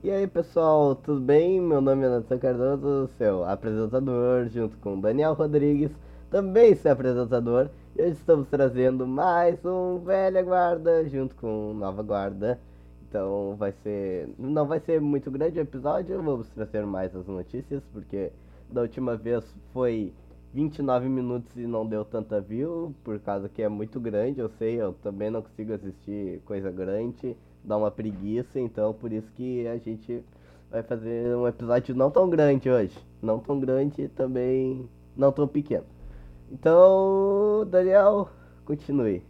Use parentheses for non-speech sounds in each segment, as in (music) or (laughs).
E aí pessoal, tudo bem? Meu nome é Nathan Cardoso, seu apresentador, junto com Daniel Rodrigues, também seu apresentador. E hoje estamos trazendo mais um Velha Guarda, junto com Nova Guarda. Então vai ser. Não vai ser muito grande o episódio, vamos trazer mais as notícias, porque da última vez foi 29 minutos e não deu tanta view, por causa que é muito grande, eu sei, eu também não consigo assistir coisa grande dá uma preguiça, então por isso que a gente vai fazer um episódio não tão grande hoje. Não tão grande e também não tão pequeno. Então, Daniel, continue.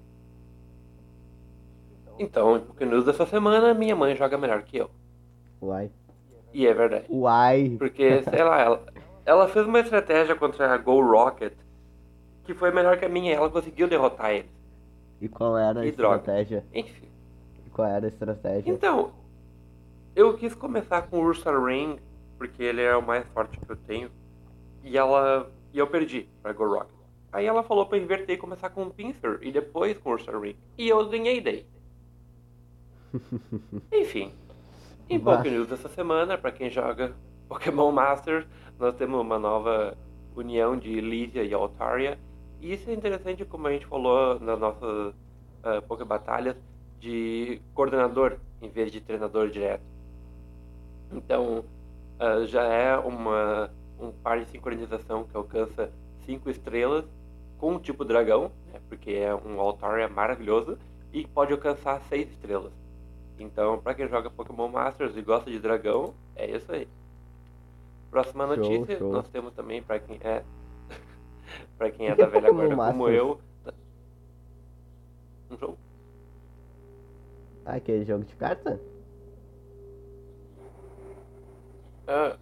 Então, o que news dessa semana, minha mãe joga melhor que eu. Uai. E é verdade. Uai. Porque, sei lá, ela, ela fez uma estratégia contra a Go Rocket que foi melhor que a minha e ela conseguiu derrotar ele. E qual era a e estratégia? Droga. Enfim. Qual era a estratégia? Então, eu quis começar com o Ursa Ring, porque ele é o mais forte que eu tenho. E ela. E eu perdi pra Go Rock. Aí ela falou pra inverter e começar com o Pinsir e depois com o Ursa Ring. E eu ganhei daí. (laughs) Enfim. Em Poké News dessa semana, para quem joga Pokémon Masters, nós temos uma nova união de Lysia e Altaria. E isso é interessante, como a gente falou nas nossas uh, Poké Batalhas, de coordenador em vez de treinador direto. Então, uh, já é uma, um par de sincronização que alcança 5 estrelas com o tipo dragão, né, porque é um Altaria maravilhoso, e pode alcançar 6 estrelas. Então, para quem joga Pokémon Masters e gosta de dragão, é isso aí. Próxima notícia, show, show. nós temos também para quem é (laughs) para quem é da velha guarda como eu. Um jogo ah, aquele jogo de carta? Ah,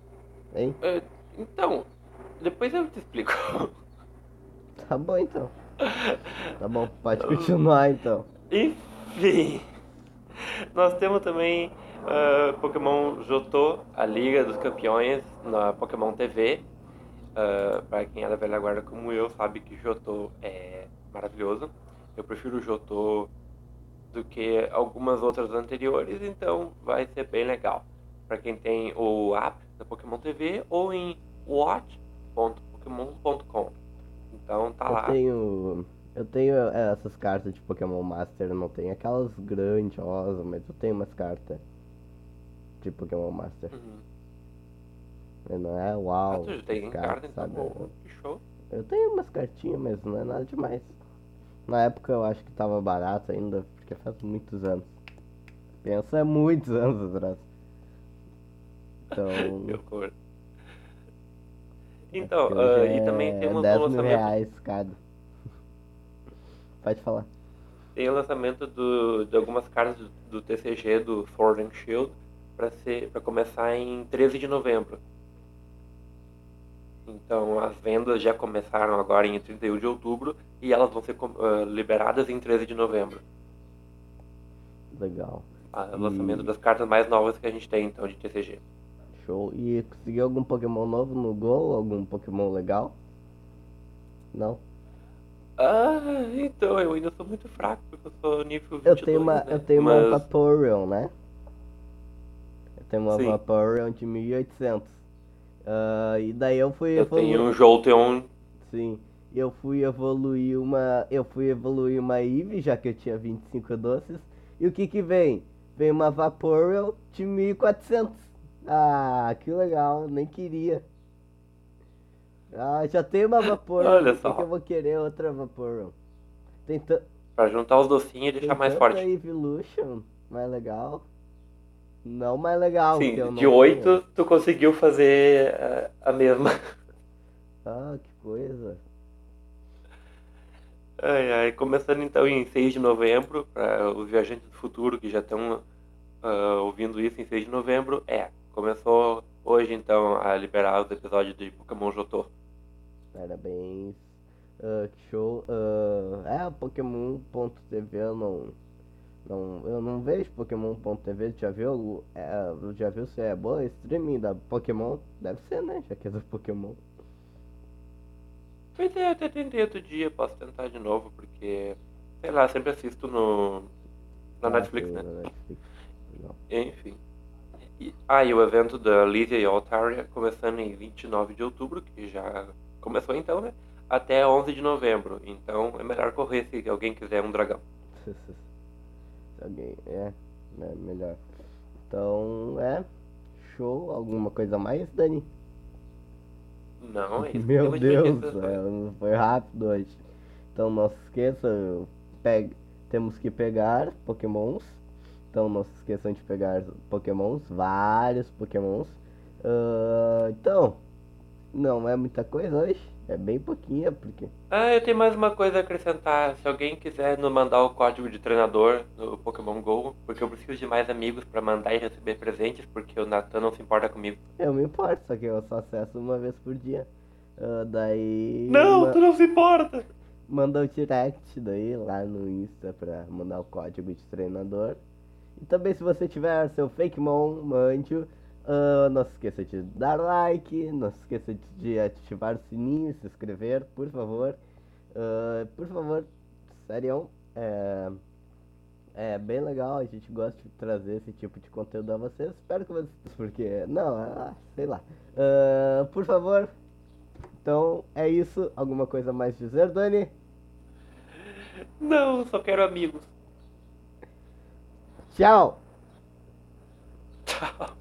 hein? Uh, então, depois eu te explico. (laughs) Tá bom então. (laughs) Tá bom, pode continuar então. Enfim, nós temos também uh, Pokémon Jotô, a Liga dos Campeões, na Pokémon TV. Uh, para quem é da velha guarda como eu, sabe que Jotô é maravilhoso. Eu prefiro Jotô do que algumas outras anteriores, então vai ser bem legal. Para quem tem o app da Pokémon TV ou em watch.pokémon.com. Então tá eu lá. Tenho, eu tenho é, essas cartas de Pokémon Master, não tenho aquelas grandiosas, mas eu tenho umas cartas de Pokémon Master. Uhum. Não é uau. Ah, tu tem carta, então, show. Eu tenho umas cartinhas, mas não é nada demais. Na época eu acho que tava barato ainda, porque faz muitos anos. Pensa muitos anos atrás. Então. (laughs) Meu cor. Então, uh, e também é temos 10 o lançamento. Mil reais cada. (laughs) Pode falar. Tem o lançamento do, de algumas cartas do, do TCG do Sword and Shield para começar em 13 de novembro. Então as vendas já começaram agora em 31 de outubro e elas vão ser uh, liberadas em 13 de novembro. Legal. Ah, o lançamento e... das cartas mais novas que a gente tem então de TCG. Show. E conseguiu algum Pokémon novo no Go? Algum Pokémon legal? Não? Ah, então, eu ainda sou muito fraco, porque eu sou nível 22, Eu tenho uma, né? eu tenho Mas... uma Vaporeon, né? Tenho uma Sim. Vaporeon de 1800. Uh, e daí eu fui eu evoluir. tenho um Jolteon. Sim. Eu fui evoluir uma. Eu fui evoluir uma Eve, já que eu tinha 25 doces. E o que que vem? Vem uma Vaporeon de 1400. Ah, que legal, nem queria. Ah, já tem uma Vaporeon. Olha só. Por que eu vou querer outra Vaporeon? Tem Pra juntar os docinhos e deixar mais forte. Evolution, mais legal. Não mais legal. Sim, de oito tu conseguiu fazer a, a mesma. (laughs) Ah, que coisa. Ai, ai, começando então em 6 de novembro, para os viajantes do futuro que já estão uh, ouvindo isso em 6 de novembro, é, começou hoje então a liberar os episódios de Pokémon Jotô. Parabéns. Uh, show. Uh, é, Pokémon.tv eu não não, eu não vejo Pokémon.tv, já viu? É, já viu se é boa streaming da Pokémon? Deve ser, né? Já que é do Pokémon. Pois é, até tentei outro dia, posso tentar de novo, porque, sei lá, sempre assisto no. na ah, Netflix, sim, né? Na Netflix. Enfim. E, ah, e o evento da Lídia e Altaria começando em 29 de outubro, que já começou então, né? Até 11 de novembro. Então é melhor correr se alguém quiser um dragão. (laughs) se alguém. É, é melhor. Então, é. Show. Alguma coisa mais, Dani? Não, é isso. Meu Deus, é, foi rápido hoje. Então não se esqueça, pegue, temos que pegar pokémons. Então não se esqueçam de pegar pokémons, vários pokémons. Ah, então, não é muita coisa hoje, é bem pouquinha, porque... Ah, eu tenho mais uma coisa a acrescentar. Se alguém quiser nos mandar o código de treinador no Pokémon GO, porque eu preciso de mais amigos pra mandar e receber presentes, porque o Nathan não se importa comigo. Eu me importo, só que eu só acesso uma vez por dia. Ah, daí... Não, ma- tu não se importa! manda o direct daí lá no Insta pra mandar o código de treinador. E também se você tiver seu Fakemon, mande-o. Ah, não se esqueça de dar like, não se esqueça de- ativar o sininho, se inscrever, por favor. Ah, por favor, sério, é, é bem legal, a gente gosta de trazer esse tipo de conteúdo a vocês. Espero que vocês. (laughs) Porque. Não, ah, sei lá. Ah, por favor. Então é isso. Alguma coisa mais dizer, Dani? Não, só quero amigos. Tchau! Tchau.